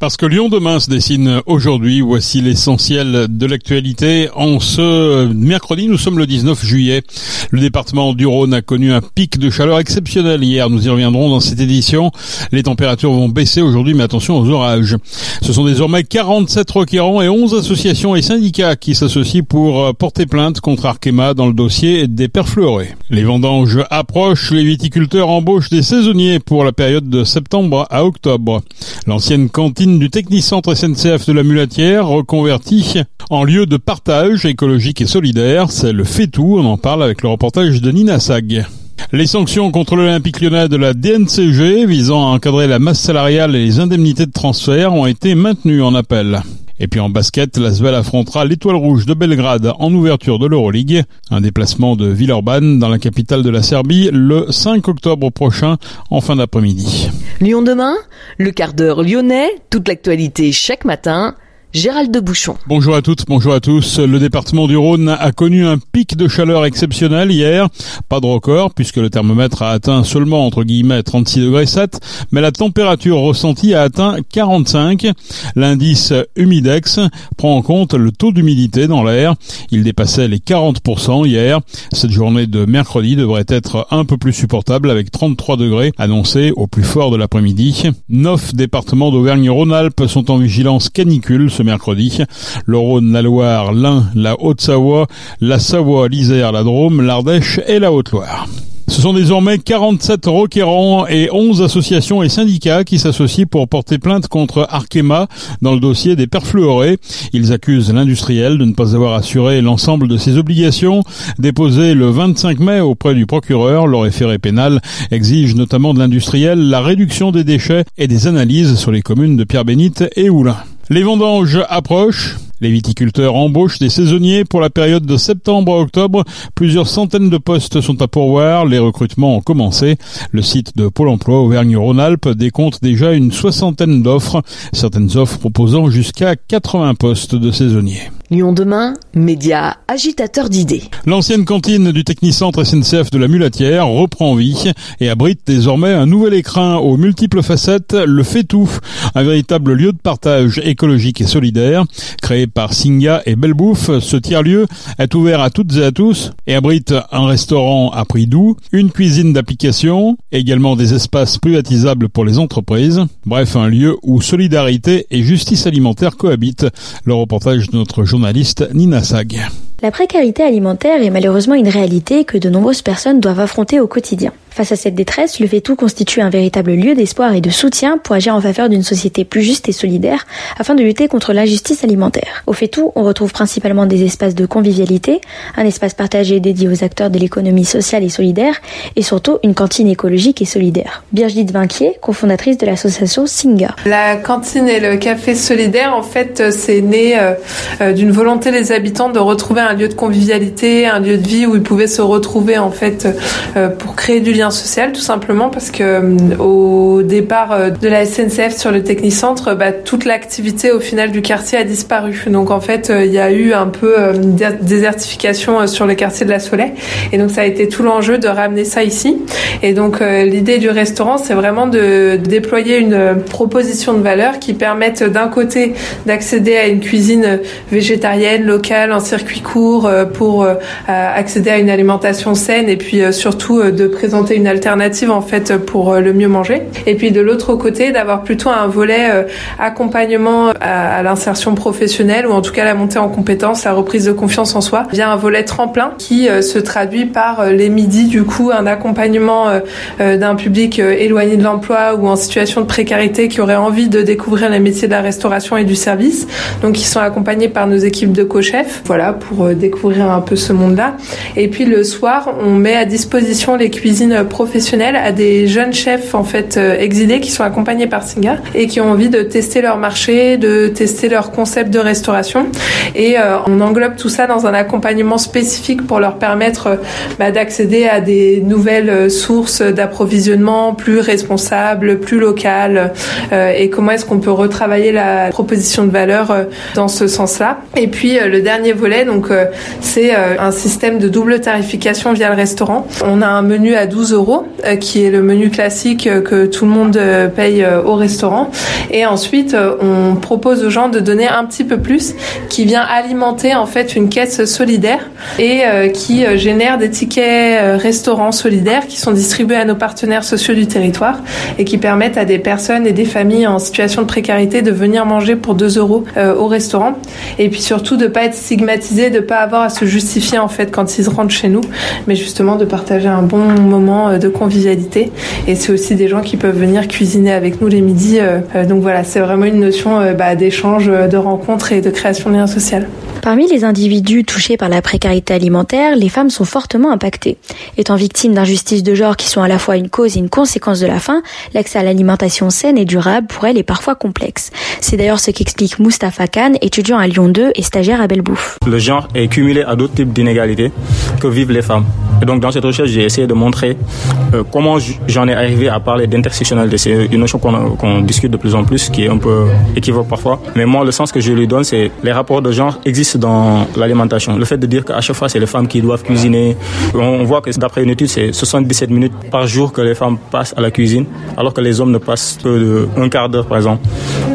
Parce que Lyon demain se dessine aujourd'hui, voici l'essentiel de l'actualité. En ce mercredi, nous sommes le 19 juillet. Le département du Rhône a connu un pic de chaleur exceptionnel hier. Nous y reviendrons dans cette édition. Les températures vont baisser aujourd'hui, mais attention aux orages. Ce sont désormais 47 requérants et 11 associations et syndicats qui s'associent pour porter plainte contre Arkema dans le dossier des perfluorés. Les vendanges approchent, les viticulteurs embauchent des saisonniers pour la période de septembre à octobre. L'ancienne cantine du Technicentre SNCF de la Mulatière, reconverti en lieu de partage écologique et solidaire. C'est le fait tout. On en parle avec le reportage de Nina Sag. Les sanctions contre l'Olympique lyonnais de la DNCG visant à encadrer la masse salariale et les indemnités de transfert ont été maintenues en appel. Et puis en basket, l'Asvel affrontera l'Étoile Rouge de Belgrade en ouverture de l'Euroleague. Un déplacement de Villeurbanne dans la capitale de la Serbie le 5 octobre prochain en fin d'après-midi. Lyon demain, le quart d'heure lyonnais, toute l'actualité chaque matin. Gérald de Bouchon. Bonjour à toutes, bonjour à tous. Le département du Rhône a connu un pic de chaleur exceptionnel hier. Pas de record puisque le thermomètre a atteint seulement entre guillemets 36 degrés 7, mais la température ressentie a atteint 45. L'indice humidex prend en compte le taux d'humidité dans l'air. Il dépassait les 40% hier. Cette journée de mercredi devrait être un peu plus supportable avec 33 degrés annoncés au plus fort de l'après-midi. Neuf départements d'Auvergne-Rhône-Alpes sont en vigilance canicule mercredi. Le Rhône, la Loire, l'Ain, la Haute-Savoie, la Savoie, l'Isère, la Drôme, l'Ardèche et la Haute-Loire. Ce sont désormais 47 requérants et 11 associations et syndicats qui s'associent pour porter plainte contre Arkema dans le dossier des perfluorés. Ils accusent l'industriel de ne pas avoir assuré l'ensemble de ses obligations. Déposé le 25 mai auprès du procureur, le référé pénal exige notamment de l'industriel la réduction des déchets et des analyses sur les communes de Pierre-Bénite et Oulin. Les vendanges approchent. Les viticulteurs embauchent des saisonniers pour la période de septembre à octobre. Plusieurs centaines de postes sont à pourvoir. Les recrutements ont commencé. Le site de Pôle emploi Auvergne-Rhône-Alpes décompte déjà une soixantaine d'offres. Certaines offres proposant jusqu'à 80 postes de saisonniers. Lyon demain, média agitateur d'idées. L'ancienne cantine du Technicentre SNCF de la Mulatière reprend vie et abrite désormais un nouvel écrin aux multiples facettes, le fait tout, un véritable lieu de partage écologique et solidaire, créé par Singa et Belbouffe. Ce tiers-lieu est ouvert à toutes et à tous et abrite un restaurant à prix doux, une cuisine d'application, également des espaces privatisables pour les entreprises. Bref, un lieu où solidarité et justice alimentaire cohabitent. Le reportage de notre journaliste Nina Sag. La précarité alimentaire est malheureusement une réalité que de nombreuses personnes doivent affronter au quotidien. Face à cette détresse, le tout constitue un véritable lieu d'espoir et de soutien pour agir en faveur d'une société plus juste et solidaire afin de lutter contre l'injustice alimentaire. Au tout, on retrouve principalement des espaces de convivialité, un espace partagé dédié aux acteurs de l'économie sociale et solidaire et surtout une cantine écologique et solidaire. Birgit Vinquier, cofondatrice de l'association Singa. La cantine et le café solidaire, en fait, c'est né euh, euh, d'une volonté des habitants de retrouver un lieu de convivialité, un lieu de vie où ils pouvaient se retrouver en fait euh, pour créer du lien social tout simplement parce que euh, au départ euh, de la SNCF sur le Technicentre, bah, toute l'activité au final du quartier a disparu. Donc en fait, euh, il y a eu un peu une désertification sur le quartier de la Soleil et donc ça a été tout l'enjeu de ramener ça ici. Et donc l'idée du restaurant, c'est vraiment de déployer une proposition de valeur qui permette d'un côté d'accéder à une cuisine végétarienne locale en circuit court pour accéder à une alimentation saine et puis surtout de présenter une alternative en fait pour euh, le mieux manger. Et puis de l'autre côté, d'avoir plutôt un volet euh, accompagnement à, l'insertion professionnelle ou en tout cas la montée en compétences, la reprise de confiance en soi via un volet tremplin qui euh, se traduit par les midis du coup un accompagnement d'un public éloigné de l'emploi ou en situation de précarité qui aurait envie de découvrir les métiers de la restauration et du service. Donc ils sont accompagnés par nos équipes de co-chefs, voilà pour découvrir un peu ce monde-là. Et puis le soir, on met à disposition les cuisines professionnelle à des jeunes chefs en fait euh, exilés qui sont accompagnés par Singa et qui ont envie de tester leur marché, de tester leur concept de restauration. Et euh, on englobe tout ça dans un accompagnement spécifique pour leur permettre euh, bah, d'accéder à des nouvelles sources d'approvisionnement plus responsables, plus locales. et comment est-ce qu'on peut retravailler la proposition de valeur dans ce sens-là. Et puis le dernier volet, donc c'est un système de double tarification via le restaurant. On a un menu à 12 12 euros, qui est le menu classique que tout le monde paye au restaurant. Et ensuite, on propose aux gens de donner un petit peu plus, qui vient alimenter en fait une caisse solidaire et qui génère des tickets restaurants solidaires qui sont distribués à nos partenaires sociaux du territoire et qui permettent à des personnes et des familles en situation de précarité de venir manger pour 2 euros au restaurant. Et puis surtout de pas être stigmatisé, de pas avoir à se justifier en fait quand ils rentrent chez nous, mais justement de partager un bon moment euh, de convivialité. Et c'est aussi des gens qui peuvent venir cuisiner avec nous les midis. Euh, euh, donc voilà, c'est vraiment une notion bah, d'échange, de rencontre et de création de liens sociaux. Parmi les individus touchés par la précarité alimentaire, les femmes sont fortement impactées. Étant victimes d'injustices de genre qui sont à la fois une cause et une conséquence de la faim, l'accès à l'alimentation saine et durable pour elles est parfois complexe. C'est d'ailleurs ce qu'explique Mustapha Khan, étudiant à Lyon 2 et stagiaire à Belle Bouffe. Le genre est cumulé à d'autres types d'inégalités que vivent les femmes. Et donc dans cette recherche, j'ai essayé de montrer euh, comment j'en ai arrivé à parler d'intersectionnalité. C'est une notion qu'on discute de plus en plus, qui est un peu équivoque parfois. Mais moi, le sens que je lui donne, c'est les rapports de genre existent dans l'alimentation. Le fait de dire qu'à chaque fois, c'est les femmes qui doivent cuisiner. On voit que d'après une étude, c'est 77 minutes par jour que les femmes passent à la cuisine, alors que les hommes ne passent que un quart d'heure, par exemple,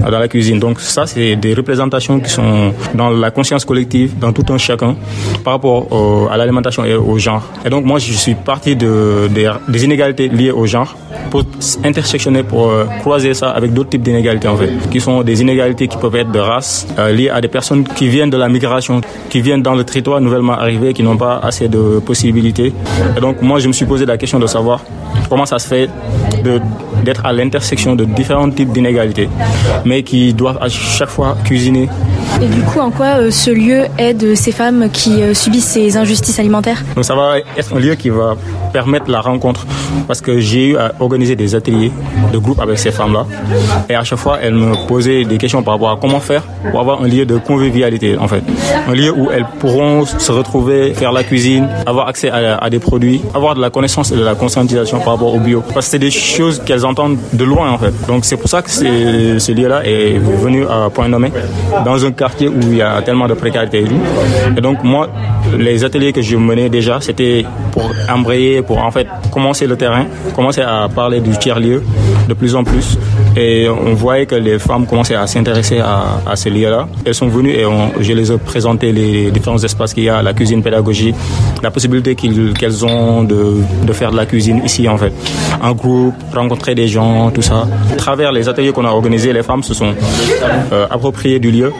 dans la cuisine. Donc ça, c'est des représentations qui sont dans la conscience collective, dans tout un chacun, par rapport à l'alimentation et au genre. Et donc moi, je suis parti de, des inégalités liées au genre pour intersectionner, pour euh, croiser ça avec d'autres types d'inégalités, en fait, qui sont des inégalités qui peuvent être de race, euh, liées à des personnes qui viennent de la migration qui viennent dans le territoire nouvellement arrivés, qui n'ont pas assez de possibilités. Et donc moi, je me suis posé la question de savoir comment ça se fait d'être à l'intersection de différents types d'inégalités, mais qui doivent à chaque fois cuisiner et du coup, en quoi euh, ce lieu aide ces femmes qui euh, subissent ces injustices alimentaires? Donc ça va être un lieu qui va permettre la rencontre parce que j'ai eu à organiser des ateliers de groupe avec ces femmes-là et à chaque fois elles me posaient des questions par rapport à comment faire pour avoir un lieu de convivialité en fait. Un lieu où elles pourront se retrouver, faire la cuisine, avoir accès à, des produits, avoir de la connaissance et de la conscientisation par rapport au bio. Parce que c'est des choses qu'elles entendent de loin en fait. Donc c'est pour ça que ce lieu-là est venu à Point Nommé dans un quartier où il y a tellement de précarité et donc moi, les ateliers que je menais déjà, c'était pour embrayer, pour en fait commencer le terrain, commencer à parler du tiers-lieu de plus en plus. Et on voyait que les femmes commençaient à s'intéresser à, à ces lieux-là. Elles sont venues et je les ai présentées les différents espaces qu'il y a, la cuisine pédagogique, la possibilité qu'elles ont de, faire de la cuisine ici en fait. En groupe, rencontrer des gens, tout ça. À travers les ateliers qu'on a organisés, les femmes se sont euh, appropriées du lieu.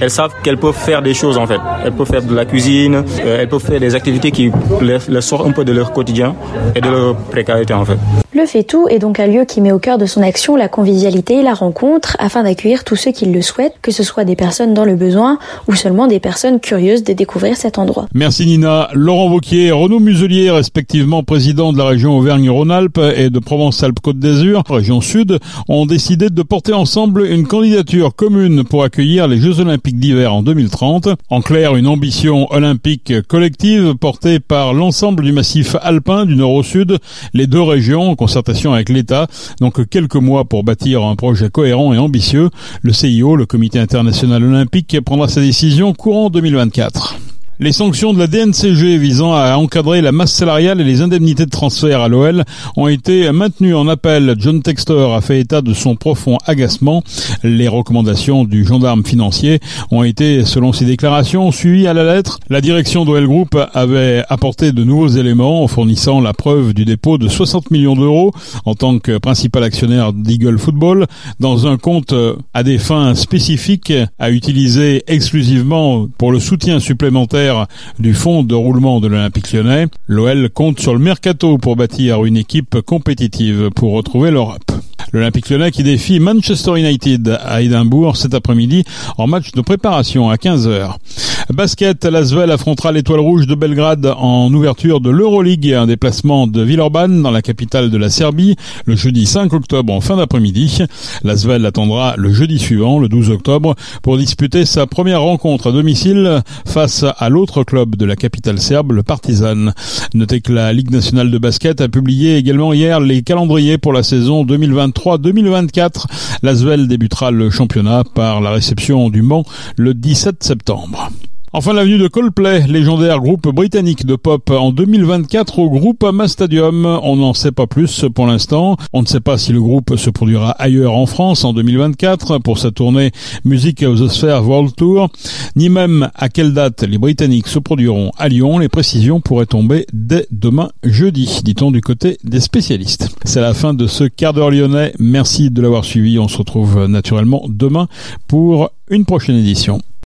Elles savent qu'elles peuvent faire des choses en fait. Elles peuvent faire de la cuisine, euh, elles peuvent faire des activités qui les, les sortent un peu de leur quotidien et de leur précarité en fait. Le FETOU est donc un lieu qui met au cœur de son action la convivialité la rencontre afin d'accueillir tous ceux qui le souhaitent, que ce soit des personnes dans le besoin ou seulement des personnes curieuses de découvrir cet endroit. Merci Nina. Laurent Vauquier et Renaud Muselier, respectivement président de la région Auvergne-Rhône-Alpes et de Provence-Alpes-Côte d'Azur, région sud, ont décidé de porter ensemble une candidature commune pour accueillir les Jeux Olympiques d'hiver en 2030. En clair, une ambition olympique collective portée par l'ensemble du massif alpin du nord au sud, les deux régions concertation avec l'État. Donc quelques mois pour bâtir un projet cohérent et ambitieux. Le CIO, le Comité international olympique, prendra sa décision courant 2024. Les sanctions de la DNCG visant à encadrer la masse salariale et les indemnités de transfert à l'OL ont été maintenues en appel. John Textor a fait état de son profond agacement. Les recommandations du gendarme financier ont été, selon ses déclarations, suivies à la lettre. La direction d'OL Group avait apporté de nouveaux éléments en fournissant la preuve du dépôt de 60 millions d'euros en tant que principal actionnaire d'Eagle Football dans un compte à des fins spécifiques à utiliser exclusivement pour le soutien supplémentaire du fonds de roulement de l'Olympique lyonnais, l'OL compte sur le mercato pour bâtir une équipe compétitive pour retrouver l'Europe. L'Olympique lyonnais qui défie Manchester United à Édimbourg cet après-midi en match de préparation à 15h. Basket, Lasvel affrontera l'étoile rouge de Belgrade en ouverture de l'Euroleague, un déplacement de Villeurbanne dans la capitale de la Serbie le jeudi 5 octobre en fin d'après-midi. Lasvel attendra le jeudi suivant, le 12 octobre, pour disputer sa première rencontre à domicile face à l'autre club de la capitale serbe, le Partizan. Notez que la Ligue nationale de basket a publié également hier les calendriers pour la saison 2023-2024. Lasvel débutera le championnat par la réception du Mans le 17 septembre. Enfin, l'avenue de Coldplay, légendaire groupe britannique de pop en 2024 au Groupama Stadium. On n'en sait pas plus pour l'instant. On ne sait pas si le groupe se produira ailleurs en France en 2024 pour sa tournée Music of the Sphere World Tour, ni même à quelle date les Britanniques se produiront à Lyon. Les précisions pourraient tomber dès demain jeudi, dit-on du côté des spécialistes. C'est la fin de ce quart d'heure lyonnais. Merci de l'avoir suivi. On se retrouve naturellement demain pour une prochaine édition.